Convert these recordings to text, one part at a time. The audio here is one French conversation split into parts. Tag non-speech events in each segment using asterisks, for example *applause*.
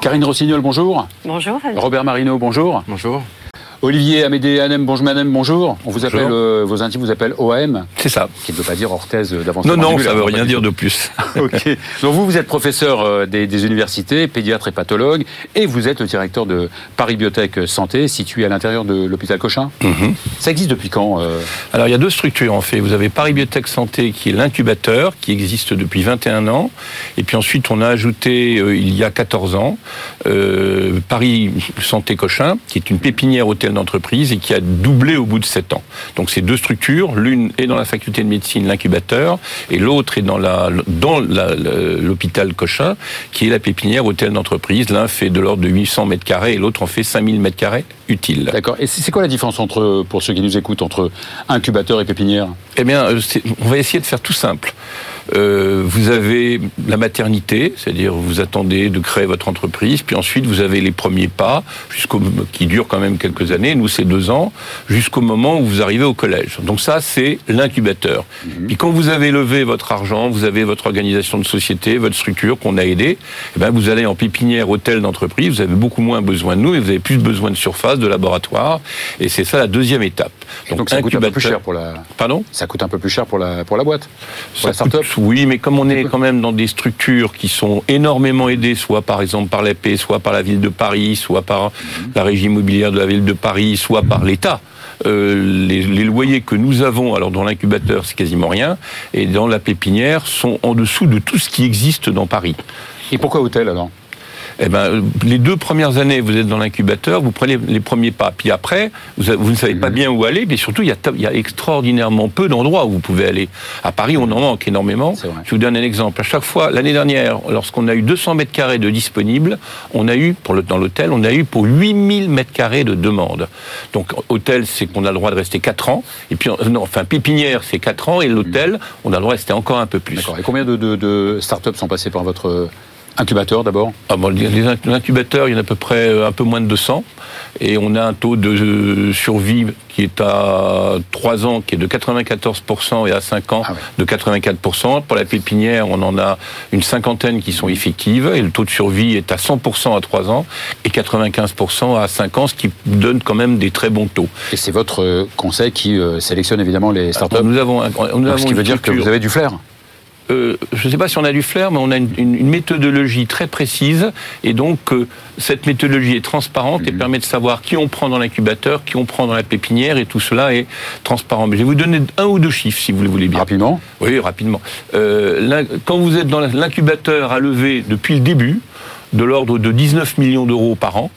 Karine Rossignol, bonjour. Bonjour Fabien. Robert Marino, bonjour. Bonjour. Olivier Amédée Hanem, bonjour madame, bonjour. On vous appelle, euh, vos intimes vous appellent OAM, C'est ça. qui ne veut pas dire orthèse d'avance. Non, non, ça veut rien dire de plus. *laughs* ok. Donc vous, vous êtes professeur euh, des, des universités, pédiatre et pathologue, et vous êtes le directeur de Paris Biotech Santé, situé à l'intérieur de l'hôpital Cochin. Mhm. Ça existe depuis quand euh, Alors, il y a deux structures, en fait. Vous avez Paris Biotech Santé, qui est l'incubateur, qui existe depuis 21 ans. Et puis ensuite, on a ajouté, euh, il y a 14 ans, euh, Paris Santé Cochin, qui est une pépinière hôtel d'entreprise et qui a doublé au bout de 7 ans. Donc, c'est deux structures. L'une est dans la faculté de médecine, l'incubateur, et l'autre est dans la, dans l'hôpital Cochin, qui est la pépinière hôtel d'entreprise. L'un fait de l'ordre de 800 mètres carrés et l'autre en fait 5000 mètres carrés utiles. D'accord. Et c'est quoi la différence entre, pour ceux qui nous écoutent, entre incubateur et pépinière? Eh bien, euh, on va essayer de faire tout simple. Euh, vous avez la maternité, c'est-à-dire vous attendez de créer votre entreprise, puis ensuite vous avez les premiers pas, jusqu'au qui durent quand même quelques années. Nous, c'est deux ans, jusqu'au moment où vous arrivez au collège. Donc ça, c'est l'incubateur. Puis quand vous avez levé votre argent, vous avez votre organisation de société, votre structure qu'on a aidé, eh ben vous allez en pépinière, hôtel d'entreprise. Vous avez beaucoup moins besoin de nous et vous avez plus besoin de surface, de laboratoire. Et c'est ça la deuxième étape. Donc, ça coûte un peu plus cher pour la. Pardon? Ça coûte un peu plus cher pour la, pour la boîte. Pour la start-up. coûte- oui, mais comme on est quand même dans des structures qui sont énormément aidées, soit par exemple par l'EP, soit par la ville de Paris, soit par la régie immobilière de la ville de Paris, soit par l'État. euh, les, les loyers que nous avons, alors dans l'incubateur c'est quasiment rien, et dans la pépinière sont en dessous de tout ce qui existe dans Paris. Et pourquoi hôtel alors? Eh ben, les deux premières années, vous êtes dans l'incubateur, vous prenez les premiers pas. Puis après, vous, vous ne savez pas bien où aller, mais surtout, il y a, ta- il y a extraordinairement peu d'endroits où vous pouvez aller. À Paris, on en manque énormément. Je vous donne un exemple. À chaque fois, l'année dernière, lorsqu'on a eu 200 mètres carrés de disponibles, on a eu, pour le, dans l'hôtel, on a eu pour 8000 mètres carrés de demandes. Donc, hôtel, c'est qu'on a le droit de rester 4 ans. Et puis, euh, non, enfin, pépinière, c'est 4 ans. Et l'hôtel, on a le droit de rester encore un peu plus. D'accord. Et combien de, de, de start-up sont passés par votre euh, incubateur d'abord Ah bon, les incubateurs, il y en a à peu près euh, un peu moins de 200. Et on a un taux de euh, survie qui est à 3 ans, qui est de 94%, et à 5 ans Ah de 84%. Pour la pépinière, on en a une cinquantaine qui sont effectives, et le taux de survie est à 100% à 3 ans, et 95% à 5 ans, ce qui donne quand même des très bons taux. Et c'est votre euh, conseil qui sélectionne évidemment les start-up Nous avons, un- nous avons Ce qui veut dire que vous avez du flair. Euh, je ne sais pas si on a du flair, mais on a une, méthodologie très précise. Et donc, euh, cette méthodologie est transparente et permet de savoir qui on prend dans l'incubateur, qui on prend dans la pépinière, et tout cela est transparent. Mais je vais vous donner un ou deux chiffres, si vous le voulez bien. Rapidement. Oui, rapidement. Euh, quand vous êtes dans l'incubateur à lever depuis le début, de l'ordre de 19 millions d'euros par an,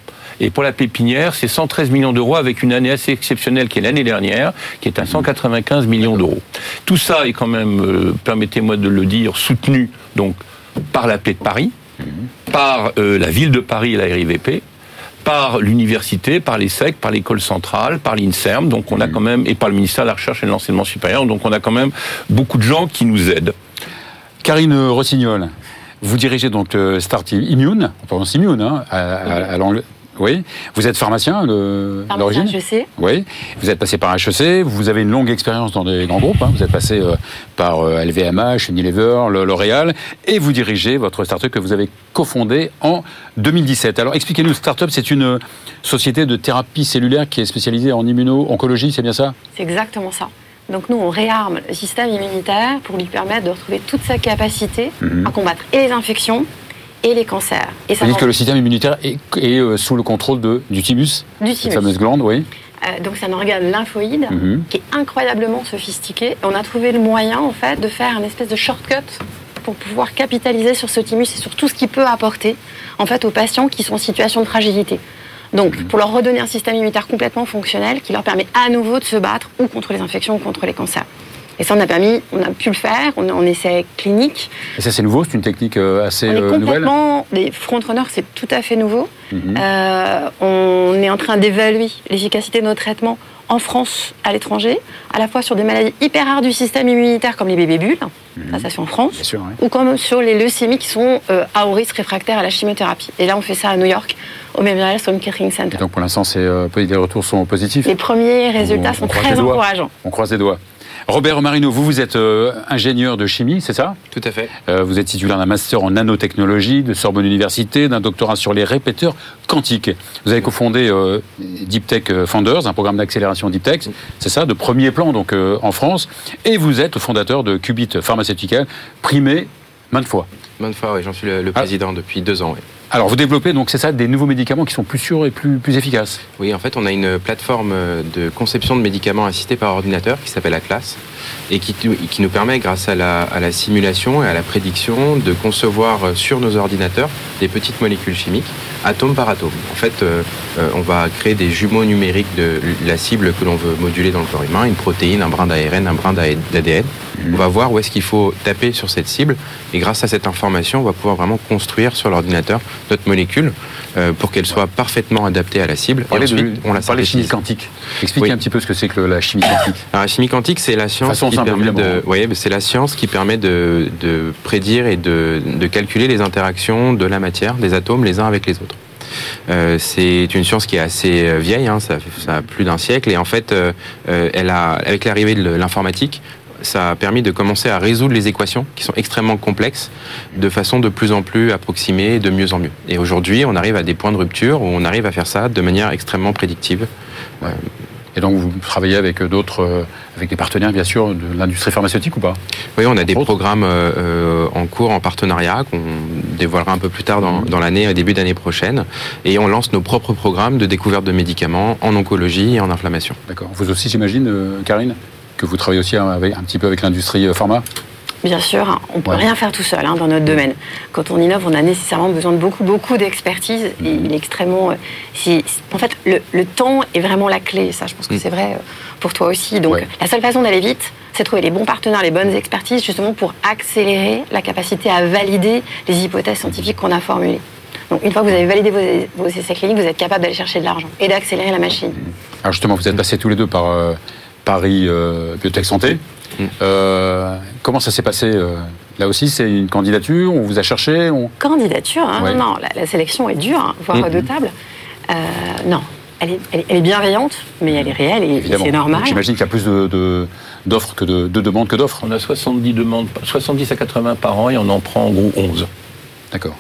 et pour la pépinière, c'est 113 millions d'euros avec une année assez exceptionnelle qui est l'année dernière, qui est à 195 millions d'euros. Tout ça est quand même, euh, permettez-moi de le dire, soutenu donc par la paix de Paris, par euh, la ville de Paris et la RIVP, par l'université, par les SEC, par l'école centrale, par l'INSERM, donc on a quand même, et par le ministère de la Recherche et de l'Enseignement supérieur, donc on a quand même beaucoup de gens qui nous aident. Karine Rossignol, vous dirigez donc euh, Start Immune, on prononce Immune hein, à, à-. Oui. Vous êtes pharmacien l'origine HEC. Oui. Vous êtes passé par HEC, vous avez une longue expérience dans des grands groupes. hein. Vous êtes passé euh, par euh, LVMH, Unilever, le- L'Oréal, et vous dirigez votre start-up que vous avez cofondée en 2017. Alors expliquez-nous, Startup, c'est une société de thérapie cellulaire qui est spécialisée en immuno-oncologie, c'est bien ça? C'est exactement ça. Donc nous, on réarme le système immunitaire pour lui permettre de retrouver toute sa capacité Mhm. à combattre et les infections et les cancers. Et ça que le système immunitaire est, est, euh, sous le contrôle de, du thymus, du thymus. fameuse glande, oui. Euh, donc c'est un organe lymphoïde Mhm. qui est incroyablement sophistiqué. On a trouvé le moyen en fait de faire un espèce de shortcut pour pouvoir capitaliser sur ce thymus et sur tout ce qu'il peut apporter en fait aux patients qui sont en situation de fragilité. Donc pour leur redonner un système immunitaire complètement fonctionnel qui leur permet à nouveau de se battre ou contre les infections ou contre les cancers. Et ça, on a permis, on a pu le faire, on est en essai clinique. Et ça, c'est nouveau, c'est une technique euh, assez on est euh, nouvelle complètement, les frontrunners, c'est tout à fait nouveau. Mhm. Euh, on est en train d'évaluer l'efficacité de nos traitements en France, à l'étranger, à la fois sur des maladies hyper rares du système immunitaire comme les bébés bulles, ça, ça fait en France, sûr, oui. ou comme sur les leucémies qui sont euh, à haut risque réfractaires à la chimiothérapie. Et là, on fait ça à New York, au Memorial Sloan Kettering Center. Et donc pour l'instant, c'est, euh, les retours sont positifs. Les premiers résultats On- sont on très encourageants. On croise les doigts. Robert Marino, vous, vous êtes euh, ingénieur de chimie, c'est ça? Tout à fait. Euh, Vous êtes titulaire d'un master en nanotechnologie de Sorbonne Université, d'un doctorat sur les répéteurs quantiques. Vous avez cofondé euh, Deep Tech Founders, un programme d'accélération Deep Tech, c'est ça, de premier plan donc euh, en France. Et vous êtes fondateur de Qubit Pharmaceutical, primé maintes fois. Maintes fois, oui, j'en suis le, le Ah. président depuis deux ans. oui. Alors vous développez donc c'est ça des nouveaux médicaments qui sont plus sûrs et plus, efficaces. Oui, en fait, on a une plateforme euh, de conception de médicaments assistés par ordinateur qui s'appelle Atlas et qui, nous permet, grâce à la, simulation et à la prédiction, de concevoir euh, sur nos ordinateurs des petites molécules chimiques, atome par atome. En fait, euh, on va créer des jumeaux numériques de la cible que l'on veut moduler dans le corps humain, une protéine, un brin d'ARN, un brin d'ADN. On va voir où est-ce qu'il faut taper sur cette cible et grâce à cette information, on va pouvoir vraiment construire sur l'ordinateur notre molécule euh, pour qu'elle soit parfaitement adaptée à la cible. Et Parlez ensuite, de, on la parlez chimie quantique. Expliquez Oui. un petit peu ce que c'est que la chimie quantique. Alors, la chimie quantique, c'est la science Façon qui simple, permet de, ouais, c'est la science qui permet de, de prédire et de, de calculer les interactions de la matière, des atomes, les uns avec les autres. Euh, c'est une science qui est assez euh, vieille, hein, ça, ça a plus d'un siècle, et en fait, euh, elle a, avec l'arrivée de l'informatique, ça a permis de commencer à résoudre les équations qui sont extrêmement complexes de façon de plus en plus approximée et de mieux en mieux. Et aujourd'hui, on arrive à des points de rupture où on arrive à faire ça de manière extrêmement prédictive. Et donc vous travaillez avec d'autres, euh, avec des partenaires bien sûr de l'industrie pharmaceutique ou pas? Oui, on a des autres. programmes euh, euh, en cours, en partenariat, qu'on dévoilera un peu plus tard dans, dans l'année, début d'année prochaine. Et on lance nos propres programmes de découverte de médicaments en oncologie et en inflammation. D'accord. Vous aussi, j'imagine, euh, Karine, que vous travaillez aussi avec- un petit peu avec l'industrie euh, pharma Bien sûr, on ne peut Ouais. rien faire tout seul hein, dans notre domaine. Quand on innove, on a nécessairement besoin de beaucoup, beaucoup d'expertise. Et il est extrêmement. euh, en fait, le, le temps est vraiment la clé. Ça, je pense que Mm. c'est vrai euh, pour toi aussi. Donc, Ouais. la seule façon d'aller vite, c'est de trouver les bons partenaires, les bonnes expertises, justement pour accélérer la capacité à valider les hypothèses scientifiques qu'on a formulées. Donc, une fois que vous avez validé vos, vos essais cliniques, vous êtes capable d'aller chercher de l'argent et d'accélérer la machine. Alors justement, vous êtes passés tous les deux par euh, Paris euh, Biotech Santé. Mm. Euh, comment ça s'est passé euh, Là aussi, c'est une candidature On vous a cherché on... candidature. hein. Ouais. Non, non, la, la sélection est dure, hein, voire Mhm. redoutable. Euh, non, elle est, elle est- elle est bienveillante, mais elle est réelle et- c'est normal. J'imagine qu'il y a plus de- de- d'offres que de, de demandes que d'offres. On a 70 demandes, 70 à 80 par an et on en prend en gros 11. D'accord.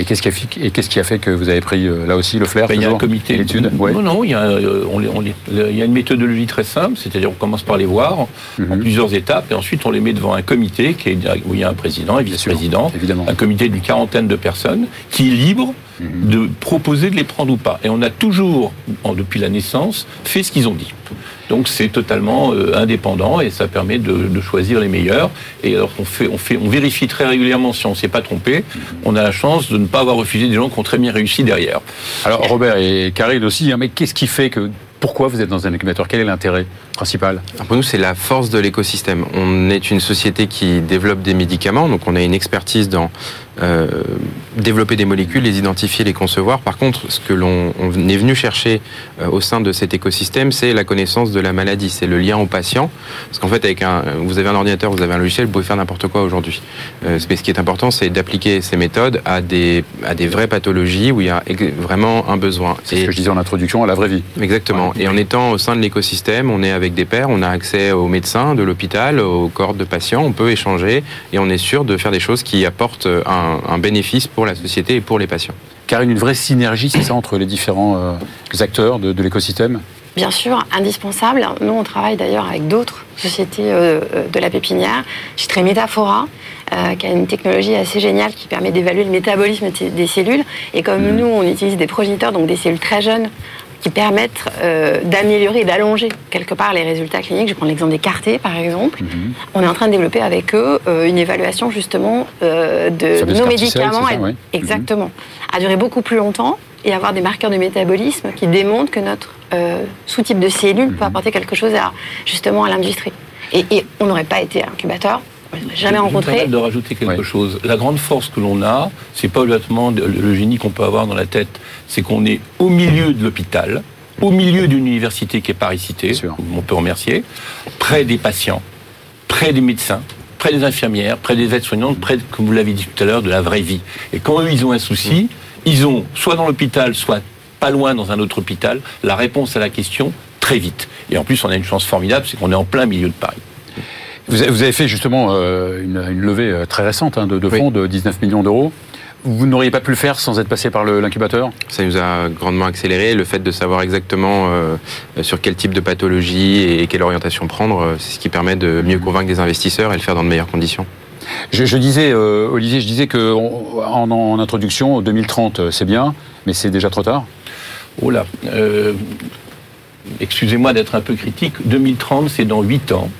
Et qu'est-ce qui, a fait- et qu'est-ce qui a fait que vous avez pris euh, là aussi le flair Ben, il y a un comité ouais. Non, non, il y, a, euh, on on il y a une méthodologie très simple, c'est-à-dire on commence par les voir en Mhm. plusieurs étapes et ensuite on les met devant un comité qui est, où il y a un président et vice-président, évidemment. un comité d'une quarantaine de personnes qui est libre De proposer de les prendre ou pas. Et on a toujours, depuis la naissance, fait ce qu'ils ont dit. Donc c'est totalement euh, indépendant et ça permet de, choisir les meilleurs. Et alors on fait, on vérifie très régulièrement si on s'est pas trompé. On a la chance de ne pas avoir refusé des gens qui ont très bien réussi derrière. Alors Robert et Karine aussi, hein, mais qu'est-ce qui fait que... Pourquoi vous êtes dans un incubateur? Quel est l'intérêt? Pour nous, c'est la force de l'écosystème. On est une société qui développe des médicaments, donc on a une expertise dans euh, développer des molécules, les identifier, les concevoir. Par contre, ce que l'on on est venu chercher euh, au sein de cet écosystème, c'est la connaissance de la maladie, c'est le lien au patient. Parce qu'en fait, avec un, vous avez un ordinateur, vous avez un logiciel, vous pouvez faire n'importe quoi aujourd'hui. Euh, mais ce qui est important, c'est d'appliquer ces méthodes à des, à des vraies pathologies où il y a vraiment un besoin. C'est ce que je disais en introduction à la vraie vie. Exactement. Ouais. Et en étant au sein de l'écosystème, on est avec des pairs, on a accès aux médecins de l'hôpital, aux cohortes de patients, on peut échanger et on est sûr de faire des choses qui apportent un, un bénéfice pour la société et pour les patients. Karine, une vraie synergie, c'est ça, entre les différents euh, acteurs de, de l'écosystème? Bien sûr, indispensable. Nous, on travaille d'ailleurs avec d'autres sociétés euh, euh, de la pépinière. Je citerai Métaphora, euh, qui a une technologie assez géniale qui permet d'évaluer le métabolisme des cellules. Et comme nous, on utilise des progéniteurs, donc des cellules très jeunes, qui permettent euh, d'améliorer d'allonger quelque part les résultats cliniques. Je prends l'exemple des cartés, par exemple. On est en train de développer avec eux euh, une évaluation justement euh, de nos médicaments. c'est ça, ouais. Exactement. À durer beaucoup plus longtemps et avoir des marqueurs de métabolisme qui démontrent que notre sous-type de cellule Mhm. peut apporter quelque chose à, justement à l'industrie. Et, et on n'aurait pas été incubateur, jamais rencontré. permets de rajouter quelque chose. La grande force que l'on a, c'est pas exactement le génie qu'on peut avoir dans la tête, c'est qu'on est au milieu de l'hôpital, au milieu d'une université qui est Paris Cité, on peut remercier, près des patients, près des médecins, près des infirmières, près des aides-soignantes, près, comme vous l'avez dit tout à l'heure, de la vraie vie. Et quand eux, ils ont un souci, ils ont, soit dans l'hôpital, soit pas loin dans un autre hôpital, la réponse à la question très vite. Et en plus, on a une chance formidable, c'est qu'on est en plein milieu de Paris. Vous avez, fait justement euh, une, une levée euh, très récente hein, de, de Oui. fonds de 19 millions d'euros. Vous n'auriez pas pu le faire sans être passé par l'incubateur? Ça nous a grandement accéléré. Le fait de savoir exactement euh, sur quel type de pathologie et quelle orientation prendre, c'est ce qui permet de mieux convaincre des investisseurs et le faire dans de meilleures conditions. je, je disais, euh, Olivier, je disais que on- en, en introduction, 2030, euh, c'est bien, mais c'est déjà trop tard. Oh là, euh, excusez-moi d'être un peu critique, 2030 c'est dans 8 ans.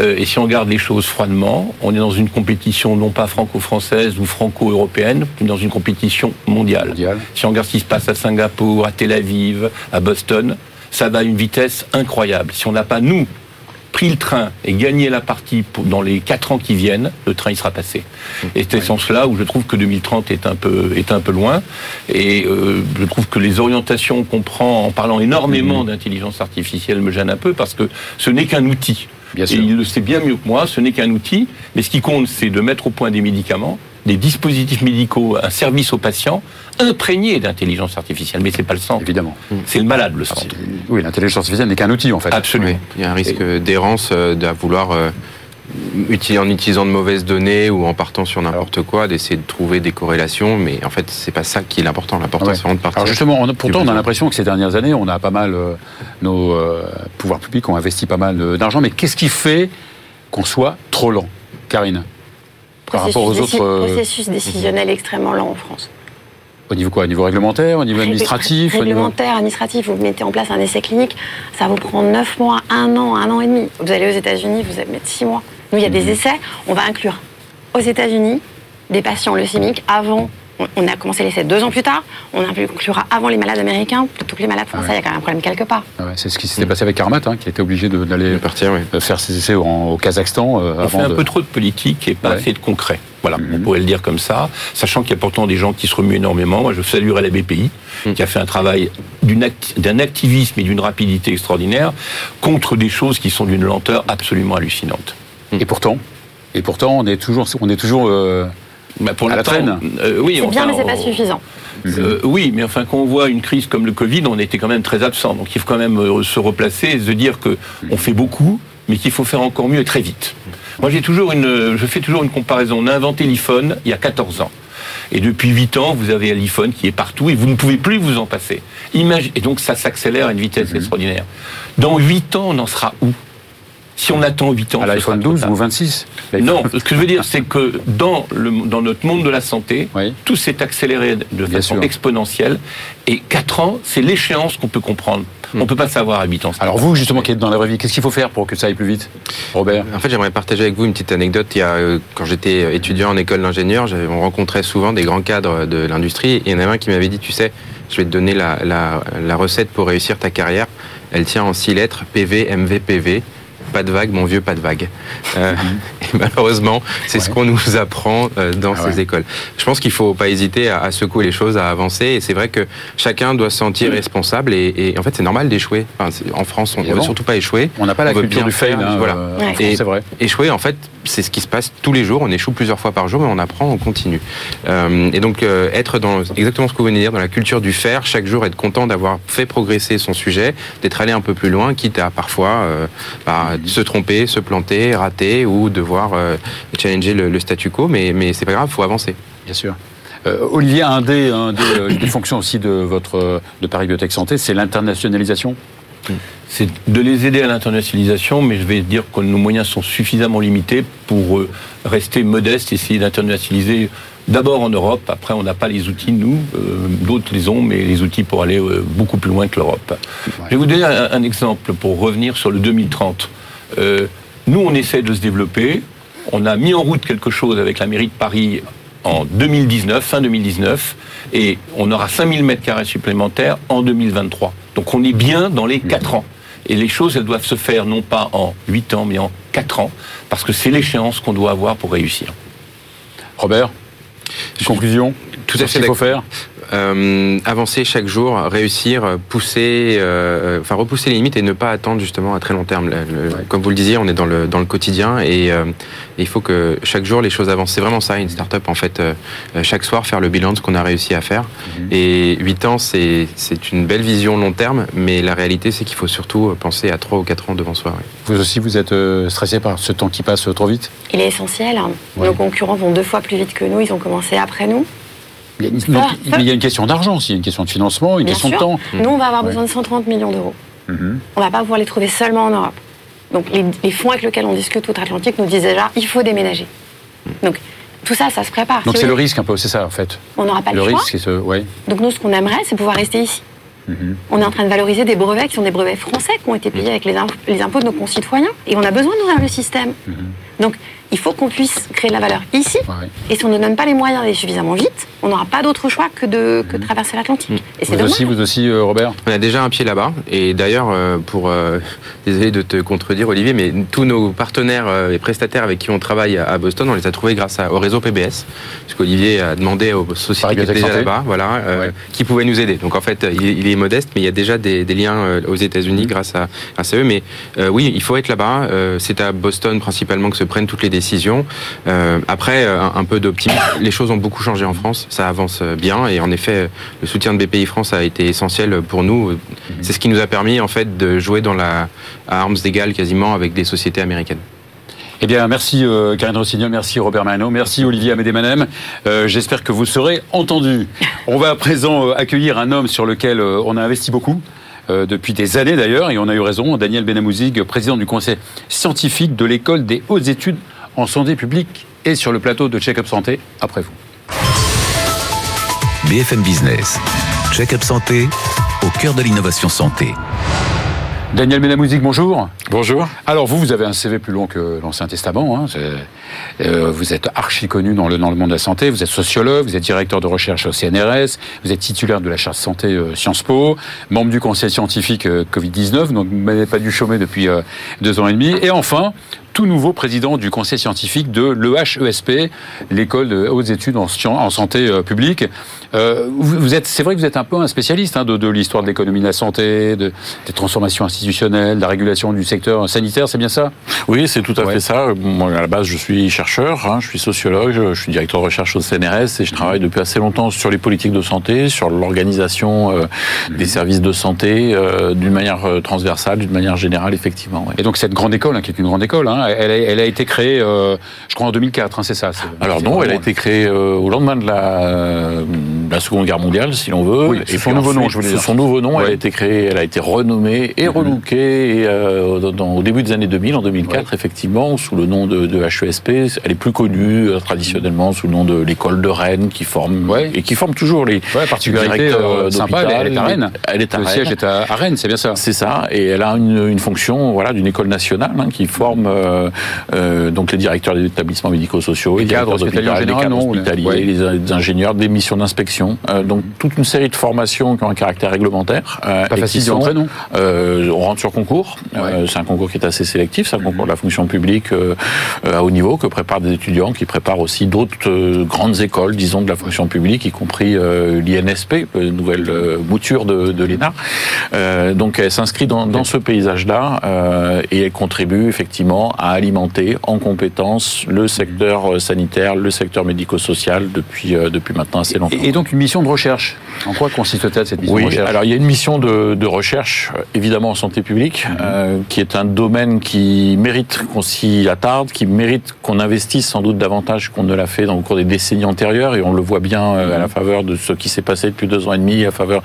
Euh, et si on regarde les choses froidement, on est dans une compétition non pas franco-française ou franco-européenne, mais dans une compétition mondiale. Mondial. Si on regarde ce qui se passe à Singapour, à Tel Aviv, à Boston, ça va à une vitesse incroyable. Si on n'a pas, nous, pris le train et gagné la partie pour- dans les 4 ans qui viennent, le train il sera passé. Et c'est en cela où je trouve que 2030 est un peu, est un peu loin. Et euh, je trouve que les orientations qu'on prend en parlant énormément d'intelligence artificielle me gênent un peu parce que ce n'est qu'un outil. Bien Et il le sait bien mieux que moi, ce n'est qu'un outil, mais ce qui compte, c'est de mettre au point des médicaments, des dispositifs médicaux, un service aux patients imprégné d'intelligence artificielle. Mais c'est pas le centre, Évidemment. c'est le malade le centre. Oui, l'intelligence artificielle n'est qu'un outil en fait. Absolument. Oui, il y a un risque d'errance, euh, de vouloir, euh, en utilisant de mauvaises données ou en partant sur n'importe quoi, d'essayer de trouver des corrélations. Mais en fait, c'est pas ça qui est l'important. L'important, Ouais. c'est vraiment de partir. Alors justement, on a- pourtant, on a l'impression que ces dernières années, on a pas mal, euh, nos euh, pouvoirs publics ont investi pas mal euh, d'argent. Mais qu'est-ce qui fait qu'on soit trop lent, Karine Par rapport aux Processus autres, euh, processus décisionnel extrêmement lent en France. au niveau quoi? Au niveau réglementaire, au niveau administratif au niveau- Réglementaire, administratif, vous mettez en place un essai clinique, ça vous prend 9 mois, 1 an, 1 an et demi. Vous allez aux États-Unis, vous allez mettre 6 mois. Nous, il y a Mhm. des essais, on va inclure aux États-Unis des patients leucémiques avant. on- a commencé l'essai deux ans plus tard, on inclura avant les malades américains plutôt que les malades français. Ouais. Il y a quand même un problème quelque part. Ah ouais, C'est ce qui s'était passé avec Carmat, hein, qui a été obligé d'aller partir, oui. euh, faire ses essais au Kazakhstan euh, On fait un de... peu trop de politique et pas Ouais. assez de concret. Voilà, on Mhm. pourrait le dire comme ça, sachant qu'il y a pourtant des gens qui se remuent énormément. Moi, je saluerai la BPI, Mhm. qui a fait un travail acti- d'un activisme et d'une rapidité extraordinaire contre des choses qui sont d'une lenteur absolument hallucinante. Et pourtant, et pourtant, on est toujours, on est toujours. euh, Bah, pour À la traîne. euh, oui, C'est bien, mais c'est pas suffisant. Euh, oui, mais enfin, quand on voit une crise comme le Covid, on était quand même très absent. Donc il faut quand même se replacer et se dire que on fait beaucoup, mais qu'il faut faire encore mieux et très vite. Moi, j'ai toujours une, je fais toujours une comparaison. On a inventé l'iPhone il y a 14 ans. Et depuis 8 ans, vous avez l'iPhone qui est partout et vous ne pouvez plus vous en passer. Imagine, et donc ça s'accélère à une vitesse extraordinaire. Dans 8 ans, on en sera où? Si on attend 8 ans, à l'iPhone sera trop 12 tard. ou 26 Non, ce que je veux dire, c'est que dans, le, dans notre monde de la santé, Oui. tout s'est accéléré de Bien façon sûr. exponentielle. Et 4 ans, c'est l'échéance qu'on peut comprendre. On ne peut pas savoir à 8 ans. Alors vous, justement, qui êtes dans la vraie vie, qu'est-ce qu'il faut faire pour que ça aille plus vite Robert? En fait, j'aimerais partager avec vous une petite anecdote. Il y a, euh, quand j'étais étudiant en école d'ingénieur, on rencontrait souvent des grands cadres de l'industrie. Et il y en avait un qui m'avait dit, tu sais, je vais te donner la, la- la recette pour réussir ta carrière. Elle tient en six lettres, PV, MV, PV. Pas de vague, mon vieux, pas de vague. Euh, *laughs* et malheureusement, c'est ce qu'on nous apprend euh, dans Ah ces ouais. écoles. Je pense qu'il faut pas hésiter à, secouer les choses, à avancer. Et c'est vrai que chacun doit se sentir responsable. Et, et en fait, c'est normal d'échouer. Enfin, en France, on ne veut surtout pas échouer. On n'a pas la On culture du fail, hein, voilà. euh, Ouais. Et- c'est vrai. Échouer, en fait, c'est ce qui se passe tous les jours. On échoue plusieurs fois par jour, mais on apprend, on continue. Euh, et donc, euh, être dans exactement ce que vous venez de dire, dans la culture du faire, chaque jour être content d'avoir fait progresser son sujet, d'être allé un peu plus loin, quitte à parfois euh, bah, se tromper, se planter, rater ou devoir challenger le, le statu quo. Mais, mais c'est pas grave, faut avancer. Bien sûr. Olivier, un des, un des, des fonctions aussi de votre de Paris Biotech Santé, c'est l'internationalisation. C'est de les aider à l'internationalisation, mais je vais dire que nos moyens sont suffisamment limités pour euh, rester modestes, essayer d'internationaliser d'abord en Europe. Après, on n'a pas les outils, nous. Euh, D'autres les ont, mais les outils pour aller euh, beaucoup plus loin que l'Europe. Je vais vous donner un, un exemple pour revenir sur le 2030. Euh, nous, on essaie de se développer. On a mis en route quelque chose avec la mairie de Paris en 2019, fin 2019, et on aura 5000 mètres carrés supplémentaires en 2023. Donc on est bien dans les 4 ans. Et les choses, elles doivent se faire non pas en 8 ans, mais en 4 ans, parce que c'est l'échéance qu'on doit avoir pour réussir. Robert, conclusion Tout à fait. qu'il faut faire euh, avancer chaque jour, réussir, pousser, euh, enfin repousser les limites et ne pas attendre justement à très long terme. Le, le, ouais. Comme vous le disiez, on est dans le dans le quotidien et, euh, il faut que chaque jour les choses avancent. C'est vraiment ça une start-up en fait. Euh, chaque soir faire le bilan de ce qu'on a réussi à faire. Mm -hmm. Et 8 ans c'est c'est une belle vision long terme, mais la réalité c'est qu'il faut surtout penser à 3 ou 4 ans devant soi. Ouais. Vous aussi vous êtes stressé par ce temps qui passe trop vite? Il est essentiel. Ouais. Nos concurrents vont deux fois plus vite que nous. Ils ont commencé après nous. Il y, a une, donc, ah, il y a une question d'argent aussi, une question de financement, une Bien question sûr. de temps. Nous, on va avoir besoin de 130 millions d'euros. Mm -hmm. On ne va pas pouvoir les trouver seulement en Europe. Donc, les, les fonds avec lesquels on discute outre-Atlantique nous disent déjà il faut déménager. Donc, tout ça, ça se prépare. Donc, c'est le risque un peu, c'est ça en fait. On n'aura pas le, le choix. risque, ouais. Donc, nous, ce qu'on aimerait, c'est pouvoir rester ici. Mm -hmm. On est en train de valoriser des brevets qui sont des brevets français qui ont été payés avec les, imp les impôts de nos concitoyens. Et on a besoin d'ouvrir le système. Mm -hmm. Donc, il faut qu'on puisse créer de la valeur ici. Ouais. Et si on ne donne pas les moyens d'aller suffisamment vite, on n'aura pas d'autre choix que de, que de traverser l'Atlantique. Et c'est aussi, vous aussi, euh, Robert On a déjà un pied là-bas. Et d'ailleurs, euh, pour euh, *laughs* désolé de te contredire, Olivier, mais tous nos partenaires et prestataires avec qui on travaille à Boston, on les a trouvés grâce à, au réseau PBS, puisqu'Olivier a demandé aux sociétés qui étaient déjà là-bas, voilà, ouais. qui pouvaient nous aider. Donc en fait, il, il, est modeste, mais il y a déjà des, des liens aux États-Unis grâce à, grâce à eux. Mais oui, il faut être là-bas. c'est à Boston principalement que se prennent toutes les décisions. Euh, après, un, un peu d'optimisme. Les choses ont beaucoup changé en France, ça avance bien et en effet, le soutien de BPI France a été essentiel pour nous. C'est ce qui nous a permis en fait de jouer dans la à armes égales quasiment avec des sociétés américaines. Eh bien, merci euh, Karine Rossignol, merci Robert Mano, merci Olivier Amédémanem. Euh, J'espère que vous serez entendus. On va à présent euh, accueillir un homme sur lequel euh, on a investi beaucoup. Euh, depuis des années d'ailleurs, et on a eu raison, Daniel Benamouzig, président du conseil scientifique de l'école des hautes études en santé publique et sur le plateau de Check-up Santé après vous. BFM Business, Check-up Santé, au cœur de l'innovation santé. Daniel Benamouzik, bonjour. Bonjour. Alors vous, vous avez un CV plus long que l'Ancien Testament. Hein. Euh, vous êtes archi connu dans le, dans le monde de la santé. Vous êtes sociologue, vous êtes directeur de recherche au CNRS, vous êtes titulaire de la charte santé euh, Sciences Po, membre du conseil scientifique euh, Covid-19, donc vous n'avez pas dû chômer depuis euh, deux ans et demi. Et enfin, tout nouveau président du conseil scientifique de l'EHESP, l'école de hautes études en, santé euh, publique. Euh, vous, vous, êtes, c'est vrai que vous êtes un peu un spécialiste hein, de, de l'histoire de l'économie de la santé, de, des transformations institutionnelles, de la régulation du secteur sanitaire, c'est bien ça? Oui, c'est tout à ouais. fait ça. Moi, à la base, je suis chercheur, hein, je suis sociologue, je suis directeur de recherche au CNRS et je travaille depuis assez longtemps sur les politiques de santé, sur l'organisation euh, mmh. des services de santé euh, d'une manière transversale, d'une manière générale, effectivement. Ouais. Et donc cette grande école, hein, qui est une grande école, elle, a, elle, a, été créée, je crois, en 2004, hein, c'est ça Alors non, elle a été créée au lendemain de la, la, Seconde Guerre mondiale, si l'on veut. Oui, et son nouveau nom, je voulais dire. Son nouveau nom, ouais. elle a été créée, elle a été renommée et mmh. relookée et, euh, dans, au début des années 2000, en 2004, ouais. effectivement, sous le nom de, de, HESP. Elle est plus connue euh, traditionnellement sous le nom de l'école de Rennes, qui forme ouais. et qui forme toujours les, particularités euh, sympa, elle, est à Rennes. Elle est à le Rennes. siège est à, Rennes, c'est bien ça. C'est ça, et elle a une, une fonction, voilà, d'une école nationale hein, qui forme euh, donc les directeurs des établissements médico-sociaux, les, les cadres hospitaliers général, non, hospitaliers, les, les, ingénieurs des missions d'inspection. Euh, donc toute une série de formations qui ont un caractère réglementaire. Euh, Pas facile non euh, On rentre sur concours. Ouais. c'est un concours qui est assez sélectif. C'est un concours de la fonction publique à haut niveau que préparent des étudiants qui préparent aussi d'autres grandes écoles, disons, de la fonction publique, y compris l'INSP, nouvelle mouture de, de l'ENA. donc elle s'inscrit dans, dans, ce paysage-là et elle contribue effectivement à alimenter en compétences le secteur sanitaire, le secteur médico-social depuis, euh, depuis maintenant assez longtemps. Et, donc une mission de recherche. En quoi consiste-t-elle cette mission oui, de recherche? alors il y a une mission de, de recherche, évidemment en santé publique, mmh. euh, qui est un domaine qui mérite qu'on s'y attarde, qui mérite qu'on investisse sans doute davantage qu'on ne l'a fait dans le cours des décennies antérieures, et on le voit bien euh, à la faveur de ce qui s'est passé depuis deux ans et demi, à faveur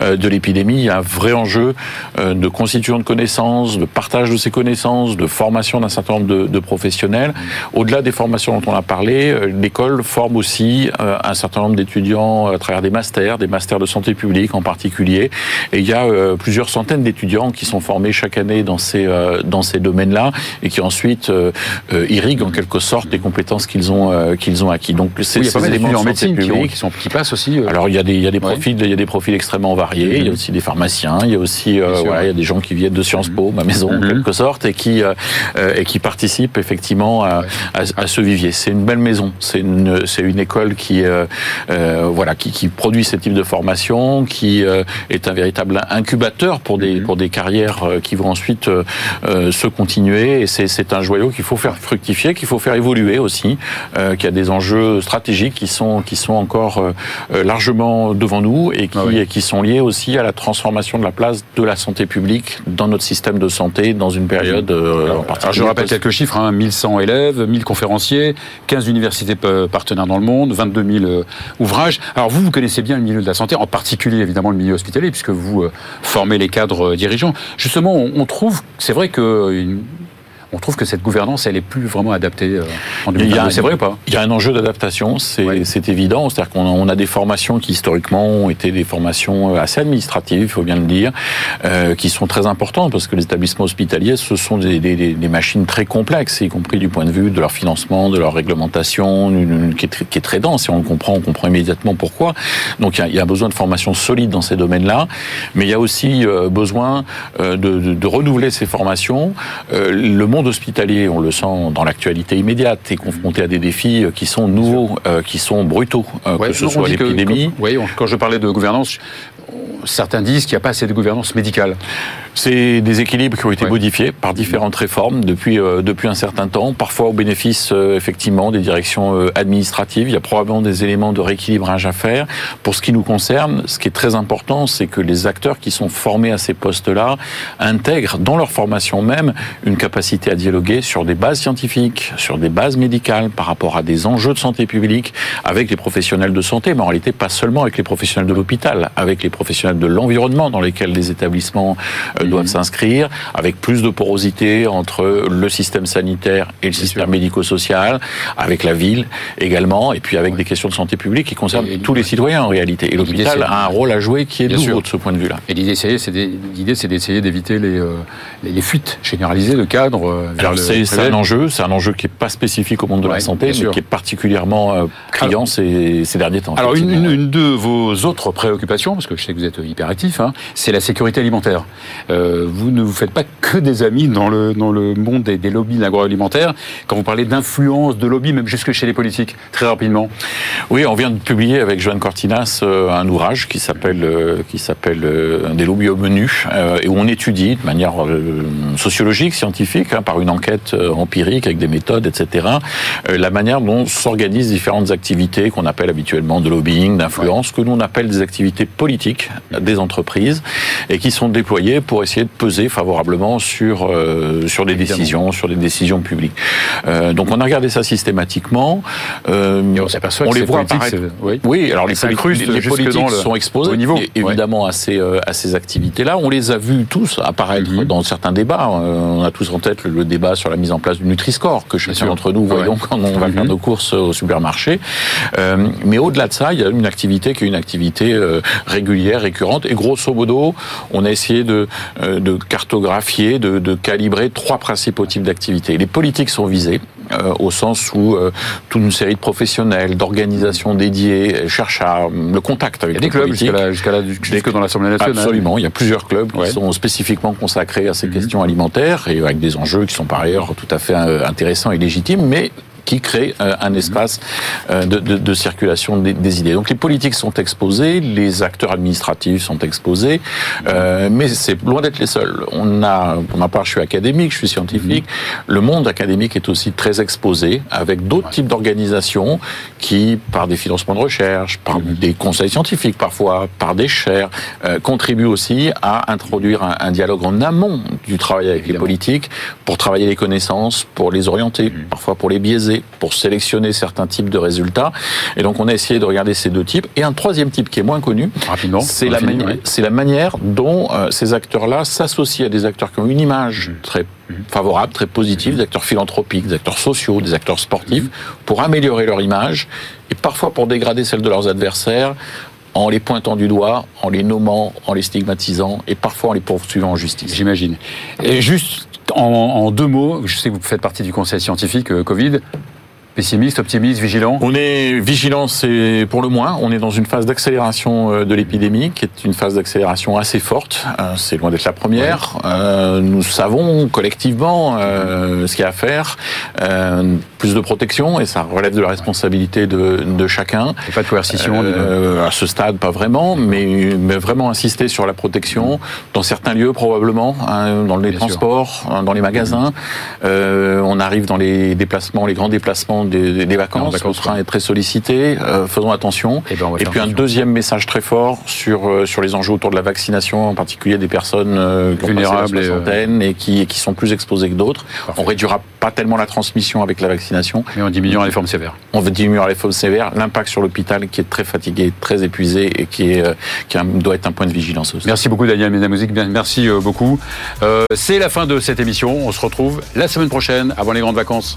euh, de l'épidémie. Il y a un vrai enjeu euh, de constitution de connaissances, de partage de ces connaissances, de formation d'un certain nombre de, de professionnels. Au-delà des formations dont on a parlé, l'école forme aussi un certain nombre d'étudiants notamment à travers des masters, des masters de santé publique en particulier. Et il y a plusieurs centaines d'étudiants qui sont formés chaque année dans ces dans ces domaines-là et qui ensuite irriguent en quelque sorte les compétences qu'ils ont qu'ils ont acquis. Donc c'est oui, mal d'étudiants en médecine qui, sont, qui passent aussi. Alors il y a des il y a des profils il y a des profils extrêmement variés. Il y a aussi des pharmaciens, il y a aussi voilà, il y a des gens qui viennent de Sciences Po, ma maison en mhm. quelque sorte, et qui et qui participent effectivement à, à, ce vivier. C'est une belle maison. C'est une, c'est une école qui, euh, euh, voilà, qui, qui, produit ce type de formation, qui euh, est un véritable incubateur pour des, mhm. pour des carrières euh, qui vont ensuite euh, se continuer. Et c'est, c'est un joyau qu'il faut faire fructifier, qu'il faut faire évoluer aussi, qui a des enjeux stratégiques qui sont, qui sont encore largement devant nous et qui, ah et qui sont liés aussi à la transformation de la place de la santé publique dans notre système de santé dans une période en particulier. je rappelle quelques chiffres, hein, 1100 élèves, 1000 conférenciers, 15 universités partenaires dans le monde, 22 000 euh, ouvrages. Alors vous, vous connaissez bien le milieu de la santé, en particulier évidemment le milieu hospitalier, puisque vous euh, formez les cadres euh, dirigeants. Justement, on trouve, c'est vrai que on trouve que cette gouvernance, elle est plus vraiment adaptée euh, en C'est vrai ou pas? Il y a un enjeu d'adaptation, c'est évident. C'est-à-dire qu'on a des formations qui historiquement ont été des formations euh, assez administratives, il faut bien le dire, euh, qui sont très importantes parce que les établissements hospitaliers, ce sont des, des, des, machines très complexes, y compris du point de vue de leur financement, de leur réglementation, qui, est, qui, est, très dense. Et on le comprend, on comprend immédiatement pourquoi. Donc il y a, il y a besoin de formations solides dans ces domaines-là, mais il y a aussi besoin de, de, de, renouveler ces formations. le monde hospitalier, on le sent dans l'actualité immédiate, est confronté à des défis qui sont nouveaux, euh, qui sont brutaux, euh, que ce soit l'épidémie. Oui, quand je parlais de gouvernance, certains disent qu'il n'y a pas assez de gouvernance médicale. C'est des équilibres qui ont été modifiés par différentes réformes depuis euh, depuis un certain temps, parfois au bénéfice euh, effectivement des directions euh, administratives. Il y a probablement des éléments de rééquilibrage à faire. Pour ce qui nous concerne, ce qui est très important, c'est que les acteurs qui sont formés à ces postes-là intègrent dans leur formation même une capacité à dialoguer sur des bases scientifiques, sur des bases médicales, par rapport à des enjeux de santé publique, avec les professionnels de santé, mais en réalité pas seulement avec les professionnels de l'hôpital, avec les professionnels de l'environnement dans lesquels les établissements euh, doivent s'inscrire, avec plus de porosité entre le système sanitaire et le système médico-social, avec la ville également, et puis avec des questions de santé publique qui concernent tous les citoyens en réalité. Et l'hôpital a un rôle à jouer qui est nouveau de ce point de vue-là. Et l'idée, c'est d'essayer d'éviter les, euh, les, fuites généralisées de cadres euh, vers C'est un enjeu, c'est un enjeu qui n'est pas spécifique au monde de la santé, mais qui est particulièrement criant ces, ces, derniers temps. Alors, une, une, de vos autres préoccupations, parce que je sais que vous êtes hyperactif, hein, c'est la sécurité alimentaire. Euh, vous ne vous faites pas que des amis dans le, dans le monde des, des lobbies de l'agroalimentaire. Quand vous parlez d'influence de lobby, même jusque chez les politiques, très rapidement. Oui, on vient de publier avec Joanne Cortinas euh, un ouvrage qui s'appelle euh, qui s'appelle Des lobbies au menu et où on étudie de manière sociologique, scientifique, hein, par une enquête empirique avec des méthodes, etc. la manière dont s'organisent différentes activités qu'on appelle habituellement de lobbying, d'influence, que nous on appelle des activités politiques, des entreprises et qui sont déployés pour essayer de peser favorablement sur euh, sur des décisions, sur des décisions publiques. Euh, donc on a regardé ça systématiquement. Euh, on s'aperçoit les voit apparaître. Oui. oui. alors les, politiques, les politiques sont exposés niveau. évidemment à ces à ces activités-là. On les a vus tous apparaître mhm. dans certains débats. On a tous en tête le, débat sur la mise en place du Nutri-Score que chacun d'entre nous voyons quand on va faire mhm. nos courses au supermarché. mais au-delà de ça, il y a une activité qui est une activité régulière, récurrente et grosso modo, on a essayé de, de cartographier, de, de, calibrer trois principaux types d'activités. Les politiques sont visées, euh, au sens où euh, toute une série de professionnels, d'organisations dédiées cherchent à le contact avec il y a des clubs jusqu'à là, jusque dans l'Assemblée nationale. Absolument, il y a plusieurs clubs qui sont spécifiquement consacrés à ces mhm. questions alimentaires et avec des enjeux qui sont par ailleurs tout à fait intéressants et légitimes, mais qui crée euh, un espace euh, de, de, de circulation des, des, idées. Donc les politiques sont exposés, les acteurs administratifs sont exposés, euh, mais c'est loin d'être les seuls. On a, pour ma part, je suis académique, je suis scientifique. Le monde académique est aussi très exposé, avec d'autres types d'organisations qui, par des financements de recherche, par des conseils scientifiques parfois, par des chaires, euh, contribuent aussi à introduire un, un, dialogue en amont du travail avec les politiques pour travailler les connaissances, pour les orienter, parfois pour les biaiser pour sélectionner certains types de résultats. Et donc on a essayé de regarder ces deux types. Et un troisième type qui est moins connu, rapidement, c'est la, manière, c'est la manière dont euh, ces acteurs-là s'associent à des acteurs qui ont une image mmh. très mmh. favorable, très positive, des acteurs philanthropiques, des acteurs sociaux, des acteurs sportifs, pour améliorer leur image et parfois pour dégrader celle de leurs adversaires en les pointant du doigt, en les nommant, en les stigmatisant et parfois en les poursuivant en justice. J'imagine. Et juste en, deux mots, je sais que vous faites partie du conseil scientifique euh, Covid. Pessimiste, optimiste, vigilant On est vigilant, c'est pour le moins. On est dans une phase d'accélération euh, de l'épidémie, qui est une phase d'accélération assez forte. Euh, c'est loin d'être la première. Euh, nous savons collectivement ce qu'il y a à faire. Plus de protection, et ça relève de la responsabilité de, de chacun. Et pas de coercition À ce stade, pas vraiment, mais, mais, vraiment insister sur la protection. Dans certains lieux, probablement, hein, dans les transports, hein, dans les magasins. on arrive dans les déplacements, les grands déplacements des, vacances. Le train est très sollicité. Euh, faisons attention. Eh ben, et, puis un deuxième message très fort sur euh, sur les enjeux autour de la vaccination, en particulier des personnes euh, vulnérables et, et, qui qui sont plus exposées que d'autres. On réduira pas tellement la transmission avec la vaccination. Mais on diminuera les formes sévères. On veut diminuer les formes sévères. L'impact sur l'hôpital qui est très fatigué, très épuisé et qui, est, qui doit être un point de vigilance aussi. Merci beaucoup Daniel Médamusic. Merci beaucoup. C'est la fin de cette émission. On se retrouve la semaine prochaine avant les grandes vacances.